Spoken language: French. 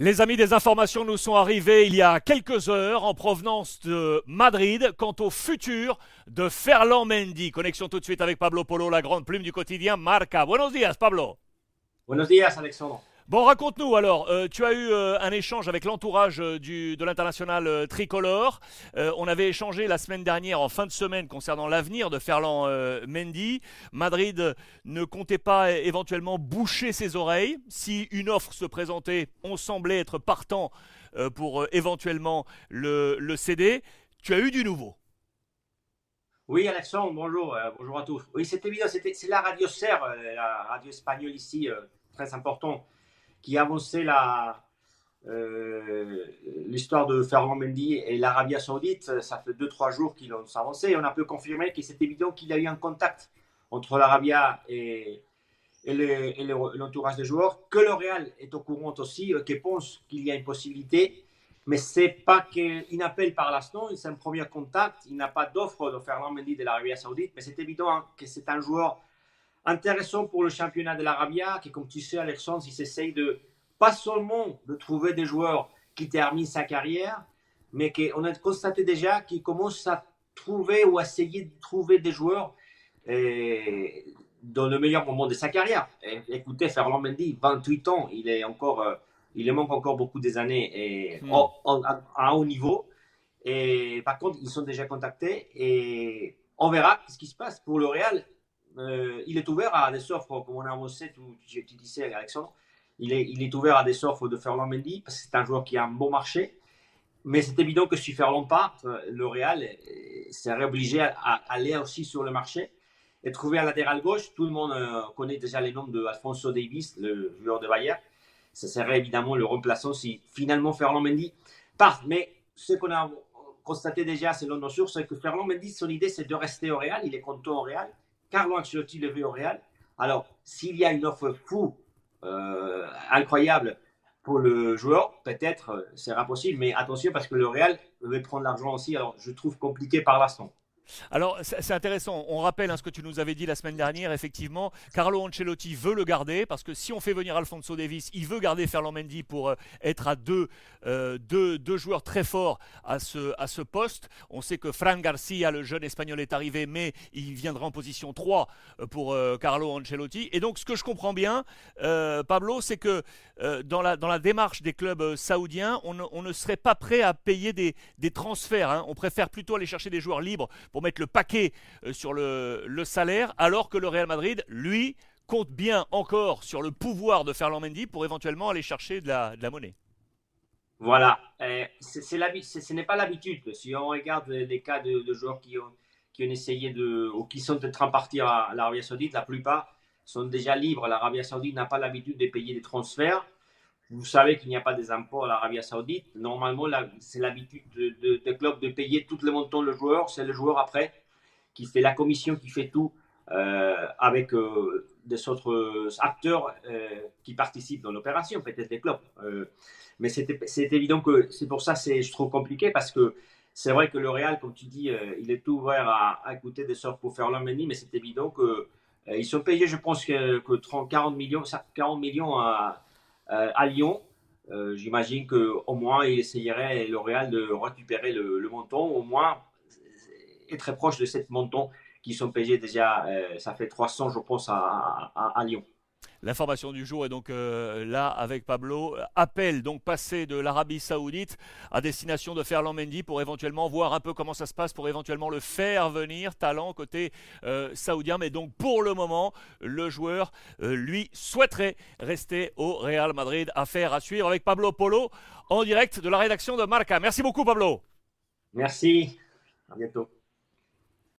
Les amis des informations nous sont arrivés il y a quelques heures en provenance de Madrid quant au futur de Ferland Mendy. Connexion tout de suite avec Pablo Polo, la grande plume du quotidien Marca. Buenos días, Pablo. Buenos días, Alexandre. Bon, raconte-nous alors, euh, tu as eu euh, un échange avec l'entourage euh, de l'international tricolore. on avait échangé la semaine dernière, en fin de semaine, concernant l'avenir de Ferland Mendy. Madrid ne comptait pas éventuellement boucher ses oreilles. Si une offre se présentait, on semblait être partant pour éventuellement le, céder. Tu as eu du nouveau. Oui, Alexandre, bonjour, bonjour à tous. Oui, c'est évident, c'est la radio Serre, la radio espagnole ici, très important qui avançait la, euh, l'histoire de Ferland Mendy et l'Arabie Saoudite, ça fait 2-3 jours qu'ils ont avancé. On a pu confirmer que c'est évident qu'il y a eu un contact entre l'Arabie et, et l'entourage des joueurs, que le Real est au courant aussi, euh, qu'il pense qu'il y a une possibilité, mais c'est pas qu'il appelle par l'instant, c'est un premier contact, il n'a pas d'offre de Ferland Mendy de l'Arabie Saoudite, mais c'est évident hein, que c'est un joueur intéressant pour le championnat de l'Arabia, qui, comme tu sais, Alexandre, il s'essaye de pas seulement de trouver des joueurs qui terminent sa carrière, mais qu'on a constaté déjà qu'il commence à trouver ou à essayer de trouver des joueurs euh, dans le meilleur moment de sa carrière. écoutez, Ferland Mendy, 28 ans, il est encore, euh, il manque encore beaucoup des années et hmm. à, haut niveau. Et par contre, ils sont déjà contactés et on verra ce qui se passe pour le Real. Euh, il est ouvert à des offres, comme on a annoncé, tu, tu disais, Alexandre, il est, il est ouvert à des offres de Ferland Mendy, parce que c'est un joueur qui a un bon marché. Mais c'est évident que si Ferland part, euh, le Real euh, serait obligé à, aller aussi sur le marché et trouver un latéral gauche. Tout le monde connaît déjà les noms de Alfonso Davis, le joueur de Bayern. Ce serait évidemment le remplaçant si finalement Ferland Mendy part. Mais ce qu'on a constaté déjà selon nos sources, c'est que Ferland Mendy, son idée, c'est de rester au Real. Il est content au Real. Carlo Ancelotti le veut au Real. Alors, s'il y a une offre fou, euh, incroyable pour le joueur, peut-être euh, sera possible, mais attention parce que le Real veut prendre l'argent aussi. Alors, je trouve compliqué par l'instant. Alors, c'est intéressant. On rappelle hein, ce que tu nous avais dit la semaine dernière. Effectivement, Carlo Ancelotti veut le garder parce que si on fait venir Alfonso Davis, il veut garder Ferland Mendy pour euh, être à euh, deux, deux, joueurs très forts à ce, à ce poste. On sait que Fran Garcia, le jeune espagnol, est arrivé, mais il viendra en position 3 euh, pour Carlo Ancelotti. Et donc, ce que je comprends bien, Pablo, c'est que dans, la, dans la démarche des clubs saoudiens, on ne, serait pas prêt à payer des, des transferts. Hein. On préfère plutôt aller chercher des joueurs libres pour mettre le paquet euh, sur le, salaire, alors que le Real Madrid, lui, compte bien encore sur le pouvoir de Ferland Mendy pour éventuellement aller chercher de la, monnaie. Voilà, c'est, ce n'est pas l'habitude. Si on regarde les cas de, joueurs qui ont, qui ont essayé de, ou qui sont en train de partir à l'Arabie Saoudite, la plupart sont déjà libres. L'Arabie Saoudite n'a pas l'habitude de payer des transferts. Vous savez qu'il n'y a pas des impôts à l'Arabie Saoudite. Normalement, c'est l'habitude de, de, clubs de payer tout le montant le joueur. C'est le joueur après qui fait la commission qui fait tout euh, avec euh, des autres acteurs euh, qui participent dans l'opération, peut-être des clubs. mais c'est évident que c'est pour ça que je trouve compliqué parce que c'est vrai que le Real, comme tu dis, il est ouvert à, à écouter des sortes pour faire l'emmeni, mais c'est évident que ils sont payés, je pense, que, que 30, 40 millions, 40 millions à à Lyon. Euh, j'imagine qu'au moins, il essayerait, L'Oréal, de récupérer le, montant, au moins est très proche de cette montant qui sont payés déjà, euh, ça fait 300, je pense, à Lyon. L'information du jour est donc euh, là avec Pablo. Appel donc passé de l'Arabie Saoudite à destination de Ferland Mendy pour éventuellement voir un peu comment ça se passe, pour éventuellement le faire venir, talent côté euh, saoudien. Mais donc pour le moment, le joueur, euh, lui, souhaiterait rester au Real Madrid. Affaire à suivre avec Pablo Polo en direct de la rédaction de Marca. Merci beaucoup Pablo. Merci. À bientôt.